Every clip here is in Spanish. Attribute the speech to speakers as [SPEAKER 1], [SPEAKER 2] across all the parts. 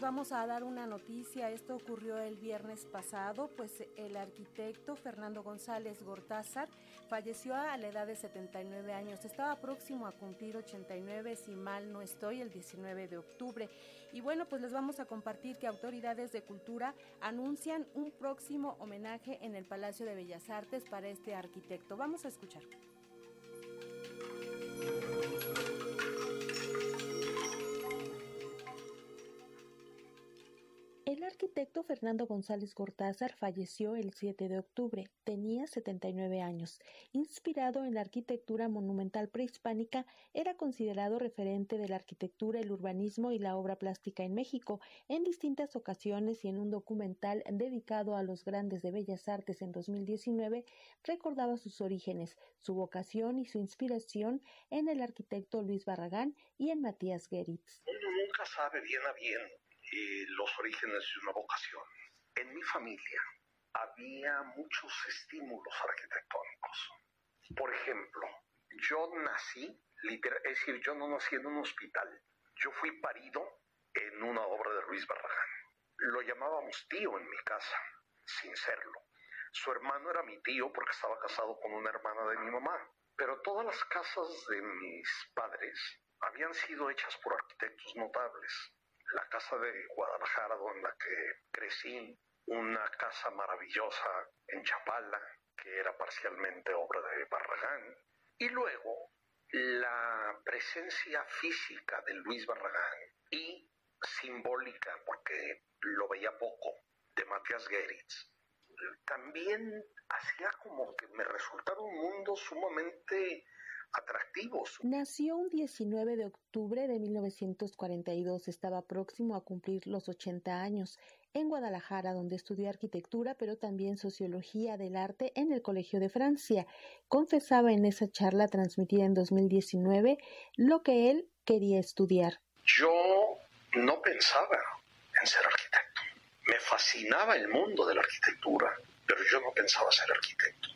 [SPEAKER 1] vamos a dar una noticia. Esto ocurrió el viernes pasado, pues el arquitecto Fernando González Gortázar falleció a la edad de 79 años. Estaba próximo a cumplir 89, si mal no estoy, el 19 de octubre. Y bueno, pues les vamos a compartir que autoridades de cultura anuncian un próximo homenaje en el Palacio de Bellas Artes para este arquitecto. Vamos a escuchar. El arquitecto Fernando González Gortázar falleció el 7 de octubre. Tenía 79 años. Inspirado en la arquitectura monumental prehispánica, era considerado referente de la arquitectura, el urbanismo y la obra plástica en México. En distintas ocasiones y en un documental dedicado a los grandes de Bellas Artes en 2019, recordaba sus orígenes, su vocación y su inspiración en el arquitecto Luis Barragán y en Matías Geritz.
[SPEAKER 2] Uno nunca sabe bien a bien los orígenes de una vocación. En mi familia había muchos estímulos arquitectónicos. Por ejemplo, yo nací, es decir, yo no nací en un hospital, yo fui parido en una obra de Luis Barragán. Lo llamábamos tío en mi casa, sin serlo. Su hermano era mi tío porque estaba casado con una hermana de mi mamá. Pero todas las casas de mis padres habían sido hechas por arquitectos notables la casa de Guadalajara donde la que crecí, una casa maravillosa en Chapala, que era parcialmente obra de Barragán, y luego la presencia física de Luis Barragán y simbólica, porque lo veía poco, de Matías Geritz, también hacía como que me resultaba un mundo sumamente atractivos.
[SPEAKER 1] Nació un 19 de octubre de 1942, estaba próximo a cumplir los 80 años en Guadalajara, donde estudió arquitectura, pero también sociología del arte en el Colegio de Francia. Confesaba en esa charla transmitida en 2019 lo que él quería estudiar.
[SPEAKER 2] Yo no pensaba en ser arquitecto. Me fascinaba el mundo de la arquitectura, pero yo no pensaba ser arquitecto.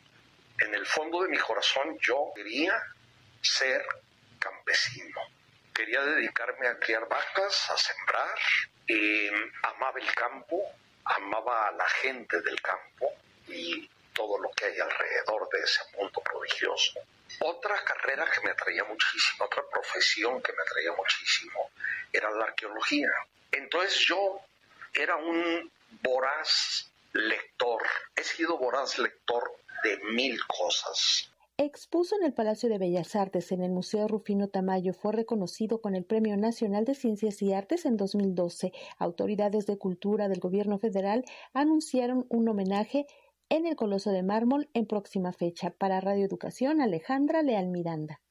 [SPEAKER 2] En el fondo de mi corazón yo quería ser campesino. Quería dedicarme a criar vacas, a sembrar. amaba el campo, amaba a la gente del campo y todo lo que hay alrededor de ese mundo prodigioso. Otra carrera que me atraía muchísimo, otra profesión que me atraía muchísimo, era la arqueología. Entonces yo era un voraz lector, he sido voraz lector de mil cosas.
[SPEAKER 1] Expuso en el Palacio de Bellas Artes en el Museo Rufino Tamayo. Fue reconocido con el Premio Nacional de Ciencias y Artes en 2012. Autoridades de cultura del gobierno federal anunciaron un homenaje en el Coloso de Mármol en próxima fecha. Para Radio Educación, Alejandra Leal Miranda.